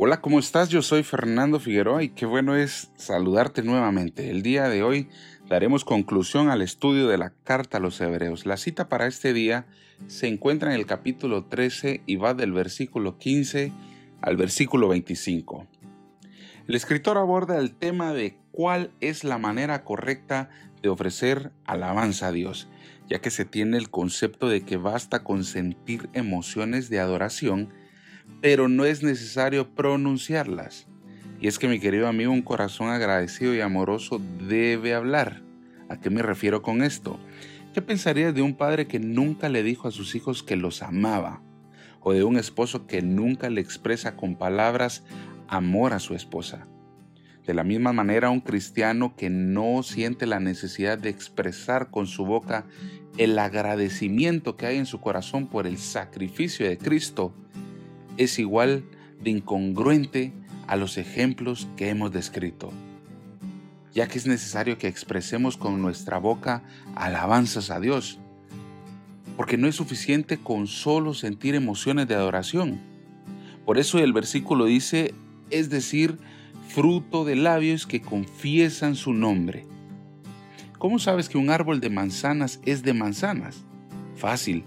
Hola, ¿cómo estás? Yo soy Fernando Figueroa y qué bueno es saludarte nuevamente. El día de hoy daremos conclusión al estudio de la carta a los hebreos. La cita para este día se encuentra en el capítulo 13 y va del versículo 15 al versículo 25. El escritor aborda el tema de cuál es la manera correcta de ofrecer alabanza a Dios, ya que se tiene el concepto de que basta con sentir emociones de adoración pero no es necesario pronunciarlas. Y es que mi querido amigo, un corazón agradecido y amoroso debe hablar. ¿A qué me refiero con esto? ¿Qué pensarías de un padre que nunca le dijo a sus hijos que los amaba? ¿O de un esposo que nunca le expresa con palabras amor a su esposa? De la misma manera, un cristiano que no siente la necesidad de expresar con su boca el agradecimiento que hay en su corazón por el sacrificio de Cristo, es igual de incongruente a los ejemplos que hemos descrito, ya que es necesario que expresemos con nuestra boca alabanzas a Dios, porque no es suficiente con solo sentir emociones de adoración. Por eso el versículo dice, es decir, fruto de labios que confiesan su nombre. ¿Cómo sabes que un árbol de manzanas es de manzanas? Fácil,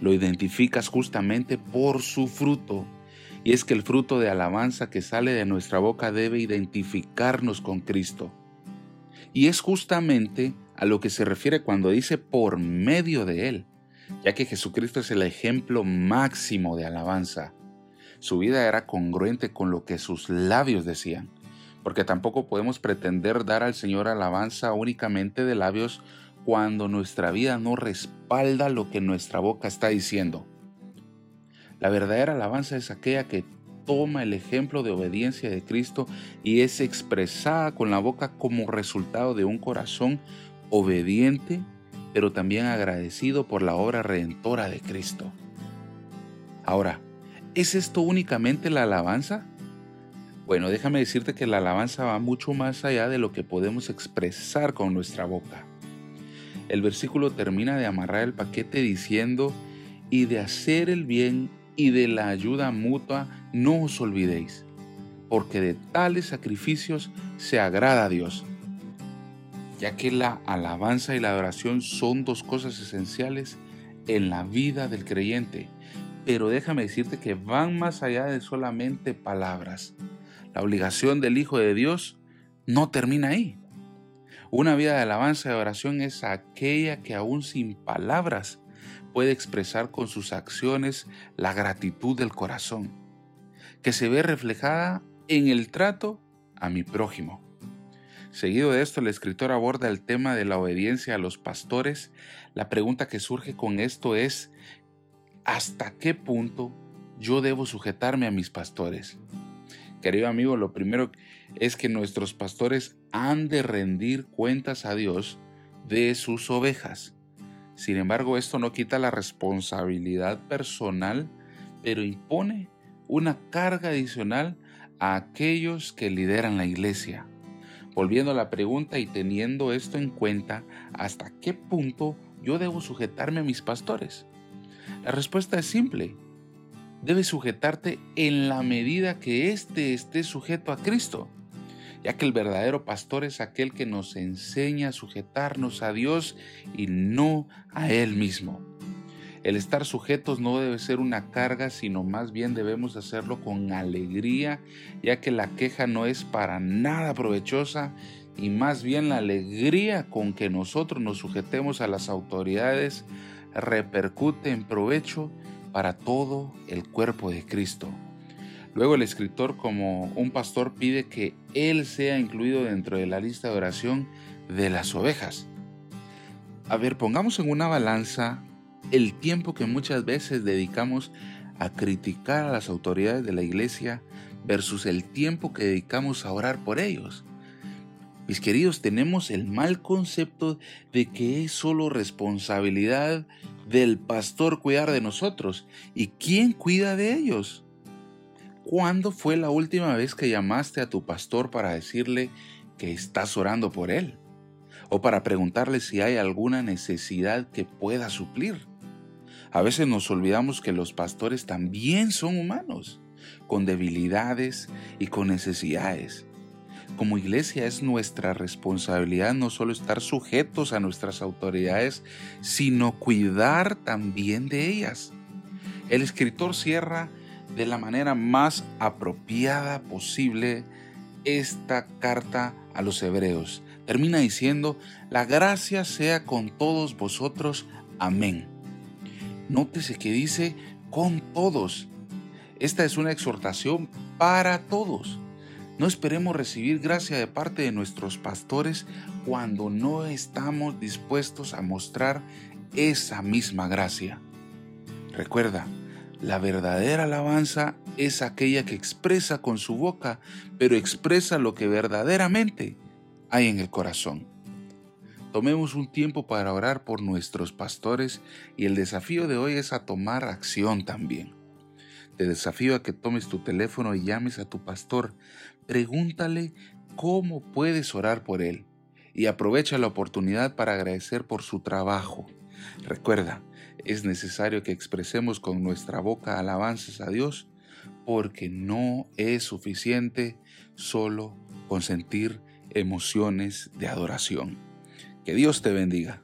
lo identificas justamente por su fruto. Y es que el fruto de alabanza que sale de nuestra boca debe identificarnos con Cristo. Y es justamente a lo que se refiere cuando dice por medio de Él, ya que Jesucristo es el ejemplo máximo de alabanza. Su vida era congruente con lo que sus labios decían, porque tampoco podemos pretender dar al Señor alabanza únicamente de labios cuando nuestra vida no respalda lo que nuestra boca está diciendo. La verdadera alabanza es aquella que toma el ejemplo de obediencia de Cristo y es expresada con la boca como resultado de un corazón obediente, pero también agradecido por la obra redentora de Cristo. Ahora, ¿es esto únicamente la alabanza? Bueno, déjame decirte que la alabanza va mucho más allá de lo que podemos expresar con nuestra boca. El versículo termina de amarrar el paquete diciendo, y de hacer el bien y de la ayuda mutua no os olvidéis, porque de tales sacrificios se agrada a Dios. Ya que la alabanza y la adoración son dos cosas esenciales en la vida del creyente, pero déjame decirte que van más allá de solamente palabras. La obligación del Hijo de Dios no termina ahí. Una vida de alabanza y adoración es aquella que aún sin palabras puede expresar con sus acciones la gratitud del corazón, que se ve reflejada en el trato a mi prójimo. Seguido de esto, el escritor aborda el tema de la obediencia a los pastores. La pregunta que surge con esto es, ¿hasta qué punto yo debo sujetarme a mis pastores? Querido amigo, lo primero es que nuestros pastores han de rendir cuentas a Dios de sus ovejas. Sin embargo, esto no quita la responsabilidad personal, pero impone una carga adicional a aquellos que lideran la iglesia. Volviendo a la pregunta y teniendo esto en cuenta, ¿hasta qué punto yo debo sujetarme a mis pastores? La respuesta es simple. Debes sujetarte en la medida que éste esté sujeto a Cristo ya que el verdadero pastor es aquel que nos enseña a sujetarnos a Dios y no a Él mismo. El estar sujetos no debe ser una carga, sino más bien debemos hacerlo con alegría, ya que la queja no es para nada provechosa y más bien la alegría con que nosotros nos sujetemos a las autoridades repercute en provecho para todo el cuerpo de Cristo. Luego el escritor como un pastor pide que él sea incluido dentro de la lista de oración de las ovejas. A ver, pongamos en una balanza el tiempo que muchas veces dedicamos a criticar a las autoridades de la iglesia versus el tiempo que dedicamos a orar por ellos. Mis queridos, tenemos el mal concepto de que es solo responsabilidad del pastor cuidar de nosotros. ¿Y quién cuida de ellos? ¿Cuándo fue la última vez que llamaste a tu pastor para decirle que estás orando por él? O para preguntarle si hay alguna necesidad que pueda suplir. A veces nos olvidamos que los pastores también son humanos, con debilidades y con necesidades. Como iglesia es nuestra responsabilidad no solo estar sujetos a nuestras autoridades, sino cuidar también de ellas. El escritor cierra de la manera más apropiada posible esta carta a los hebreos. Termina diciendo, la gracia sea con todos vosotros. Amén. Nótese que dice con todos. Esta es una exhortación para todos. No esperemos recibir gracia de parte de nuestros pastores cuando no estamos dispuestos a mostrar esa misma gracia. Recuerda, la verdadera alabanza es aquella que expresa con su boca, pero expresa lo que verdaderamente hay en el corazón. Tomemos un tiempo para orar por nuestros pastores y el desafío de hoy es a tomar acción también. Te desafío a que tomes tu teléfono y llames a tu pastor. Pregúntale cómo puedes orar por él y aprovecha la oportunidad para agradecer por su trabajo. Recuerda, es necesario que expresemos con nuestra boca alabanzas a Dios porque no es suficiente solo con sentir emociones de adoración. Que Dios te bendiga.